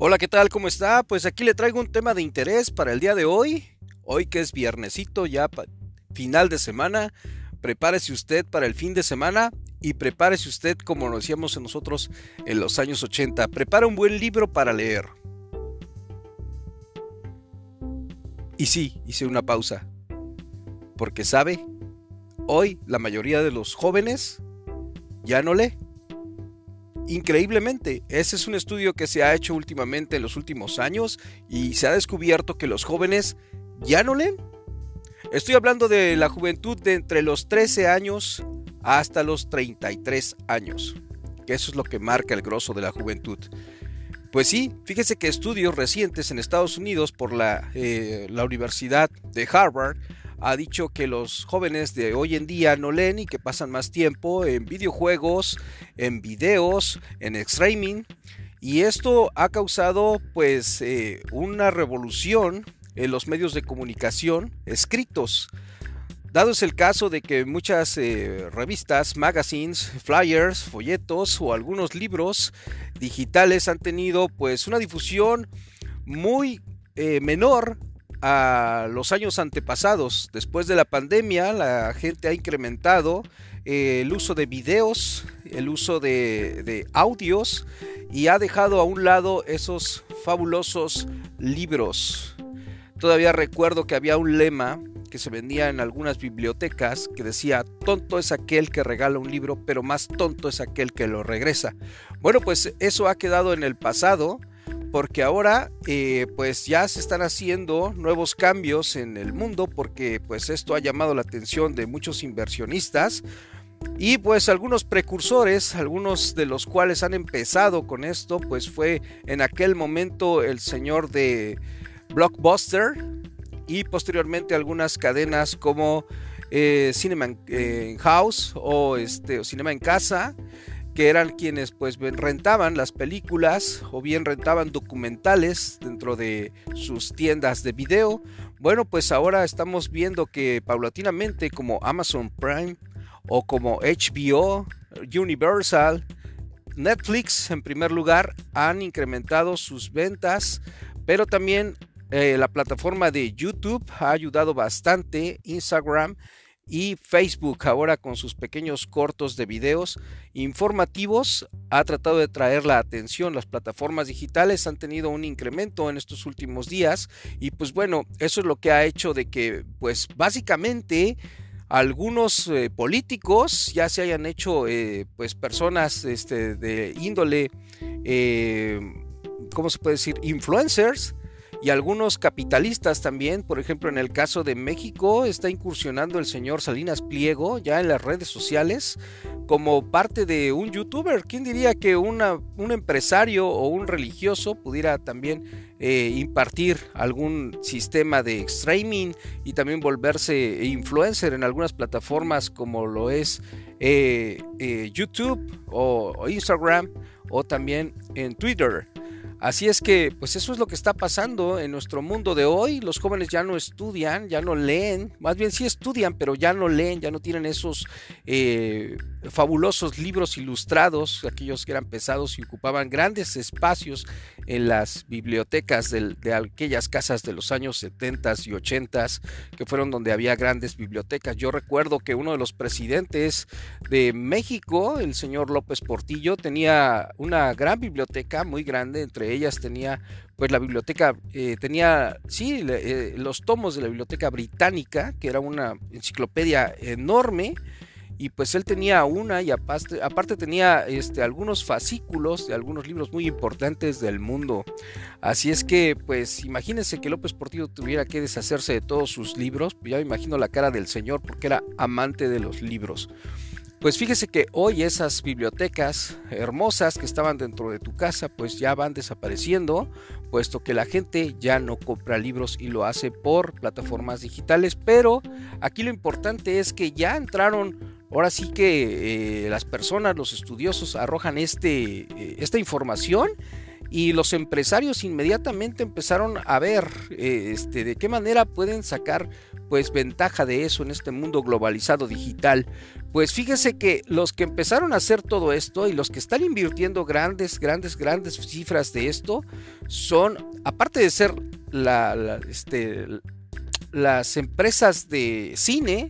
Hola, ¿qué tal? ¿Cómo está? Pues aquí le traigo un tema de interés para el día de hoy. Hoy que es viernesito, ya final de semana. Prepárese usted para el fin de semana y prepárese usted como lo decíamos nosotros en los años 80. Prepara un buen libro para leer. Y sí, hice una pausa. Porque sabe, hoy la mayoría de los jóvenes ya no lee. Increíblemente, ese es un estudio que se ha hecho últimamente en los últimos años y se ha descubierto que los jóvenes ya no leen. Estoy hablando de la juventud de entre los 13 años hasta los 33 años, que eso es lo que marca el grosso de la juventud. Pues sí, fíjese que estudios recientes en Estados Unidos por la, eh, la Universidad de Harvard ha dicho que los jóvenes de hoy en día no leen y que pasan más tiempo en videojuegos, en videos, en streaming. Y esto ha causado pues eh, una revolución en los medios de comunicación escritos. Dado es el caso de que muchas eh, revistas, magazines, flyers, folletos o algunos libros digitales han tenido pues una difusión muy eh, menor a los años antepasados. Después de la pandemia, la gente ha incrementado eh, el uso de videos, el uso de, audios y ha dejado a un lado esos fabulosos libros. Todavía recuerdo que había un lema que se vendía en algunas bibliotecas que decía, tonto es aquel que regala un libro, pero más tonto es aquel que lo regresa. Bueno, pues eso ha quedado en el pasado porque ahora eh, pues ya se están haciendo nuevos cambios en el mundo porque pues esto ha llamado la atención de muchos inversionistas. Y pues algunos precursores, algunos de los cuales han empezado con esto, pues fue en aquel momento el señor de Blockbuster y posteriormente algunas cadenas como eh, Cinema House o, este, o Cinema en Casa que eran quienes pues rentaban las películas o bien rentaban documentales dentro de sus tiendas de video. Bueno, pues ahora estamos viendo que paulatinamente como Amazon Prime o como HBO, Universal, Netflix en primer lugar han incrementado sus ventas, pero también eh, la plataforma de YouTube ha ayudado bastante, Instagram y Facebook ahora con sus pequeños cortos de videos informativos ha tratado de traer la atención. Las plataformas digitales han tenido un incremento en estos últimos días y pues bueno, eso es lo que ha hecho de que pues básicamente algunos eh, políticos ya se hayan hecho eh, pues personas este, de índole, eh, ¿cómo se puede decir? Influencers y algunos capitalistas también, por ejemplo en el caso de México está incursionando el señor Salinas Pliego ya en las redes sociales como parte de un youtuber. ¿Quién diría que un empresario o un religioso pudiera también eh, impartir algún sistema de streaming y también volverse influencer en algunas plataformas como lo es eh, eh, YouTube o Instagram o también en Twitter? Así es que, pues eso es lo que está pasando en nuestro mundo de hoy. Los jóvenes ya no estudian, ya no leen, más bien sí estudian, pero ya no leen, ya no tienen esos eh, fabulosos libros ilustrados, aquellos que eran pesados y ocupaban grandes espacios en las bibliotecas de, de aquellas casas de los años 70 y 80, que fueron donde había grandes bibliotecas. Yo recuerdo que uno de los presidentes de México, el señor López Portillo, tenía una gran biblioteca, muy grande, entre ellas tenía pues la biblioteca, eh, tenía, sí, eh, los tomos de la biblioteca británica, que era una enciclopedia enorme, y pues él tenía una y aparte, aparte, tenía este, algunos fascículos de algunos libros muy importantes del mundo. Así es que, pues imagínense que López Portillo tuviera que deshacerse de todos sus libros, pues ya me imagino la cara del señor porque era amante de los libros. Pues fíjese que hoy esas bibliotecas hermosas que estaban dentro de tu casa pues ya van desapareciendo, puesto que la gente ya no compra libros y lo hace por plataformas digitales, pero aquí lo importante es que ya entraron, ahora sí que eh, las personas, los estudiosos arrojan este, eh, esta información y los empresarios inmediatamente empezaron a ver eh, este, de qué manera pueden sacar pues ventaja de eso en este mundo globalizado digital? Pues fíjese que los que empezaron a hacer todo esto y los que están invirtiendo grandes, grandes, grandes cifras de esto son, aparte de ser este, las empresas de cine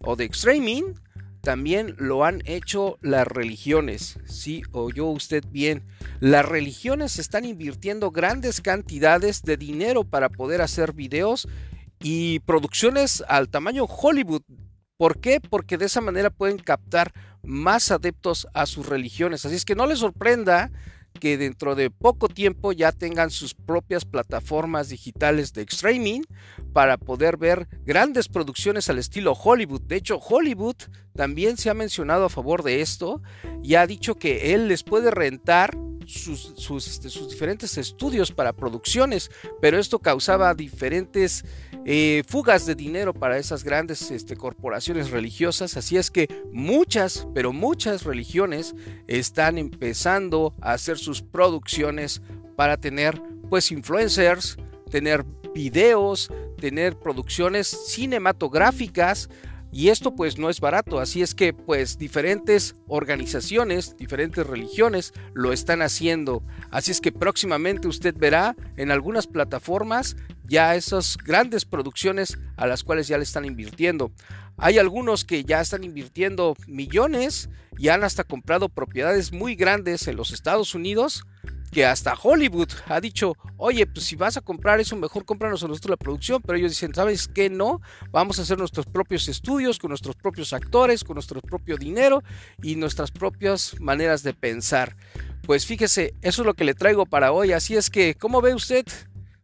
o de streaming, también lo han hecho las religiones. Sí, oyó usted bien. Las religiones están invirtiendo grandes cantidades de dinero para poder hacer videos y producciones al tamaño Hollywood. ¿Por qué? Porque de esa manera pueden captar más adeptos a sus religiones. Así es que no les sorprenda que dentro de poco tiempo ya tengan sus propias plataformas digitales de streaming para poder ver grandes producciones al estilo Hollywood. De hecho, Hollywood también se ha mencionado a favor de esto y ha dicho que él les puede rentar este, sus diferentes estudios para producciones, pero esto causaba diferentes eh, fugas de dinero para esas grandes este, corporaciones religiosas. Así es que muchas, pero muchas religiones están empezando a hacer sus producciones para tener pues influencers, tener videos, tener producciones cinematográficas y esto pues no es barato, así es que pues diferentes organizaciones, diferentes religiones lo están haciendo. Así es que próximamente usted verá en algunas plataformas ya esas grandes producciones a las cuales ya le están invirtiendo. Hay algunos que ya están invirtiendo millones y han hasta comprado propiedades muy grandes en los Estados Unidos que hasta Hollywood ha dicho, oye, pues si vas a comprar eso, mejor cómpranos a nosotros la producción, pero ellos dicen, ¿sabes qué? No, vamos a hacer nuestros propios estudios con nuestros propios actores, con nuestro propio dinero y nuestras propias maneras de pensar. Pues fíjese, eso es lo que le traigo para hoy, así es que, ¿cómo ve usted?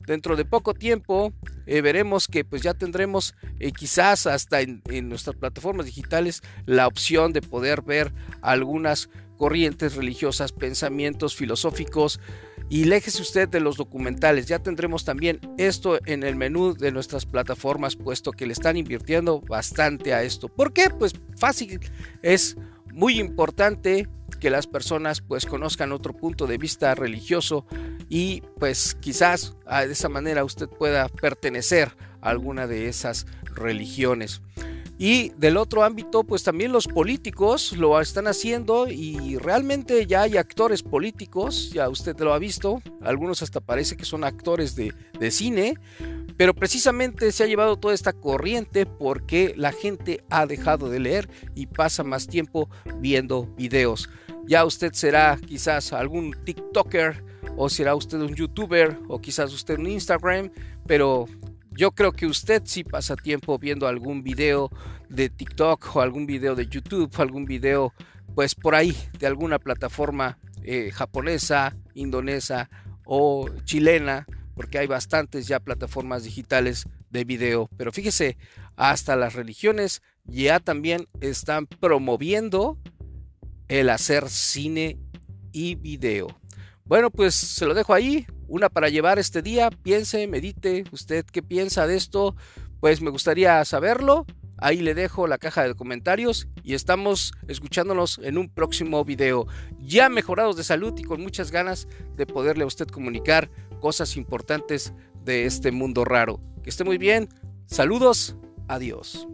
Dentro de poco tiempo eh, veremos que pues ya tendremos eh, quizás hasta en, en nuestras plataformas digitales la opción de poder ver algunas corrientes religiosas, pensamientos filosóficos y léjese usted de los documentales. Ya tendremos también esto en el menú de nuestras plataformas, puesto que le están invirtiendo bastante a esto. ¿Por qué? Pues fácil, es muy importante que las personas pues conozcan otro punto de vista religioso y pues quizás de esa manera usted pueda pertenecer a alguna de esas religiones. Y del otro ámbito, pues también los políticos lo están haciendo y realmente ya hay actores políticos, ya usted lo ha visto, algunos hasta parece que son actores de, de cine, pero precisamente se ha llevado toda esta corriente porque la gente ha dejado de leer y pasa más tiempo viendo videos. Ya usted será quizás algún TikToker o será usted un youtuber o quizás usted un Instagram, pero yo creo que usted sí pasa tiempo viendo algún video de TikTok o algún video de YouTube, algún video pues por ahí de alguna plataforma eh, japonesa, indonesa o chilena, porque hay bastantes ya plataformas digitales de video. Pero fíjese, hasta las religiones ya también están promoviendo el hacer cine y video. Bueno, pues se lo dejo ahí una para llevar este día. Piense, medite, usted qué piensa de esto, pues me gustaría saberlo. Ahí le dejo la caja de comentarios y estamos escuchándonos en un próximo video. Ya mejorados de salud y con muchas ganas de poderle a usted comunicar cosas importantes de este mundo raro. Que esté muy bien. Saludos. Adiós.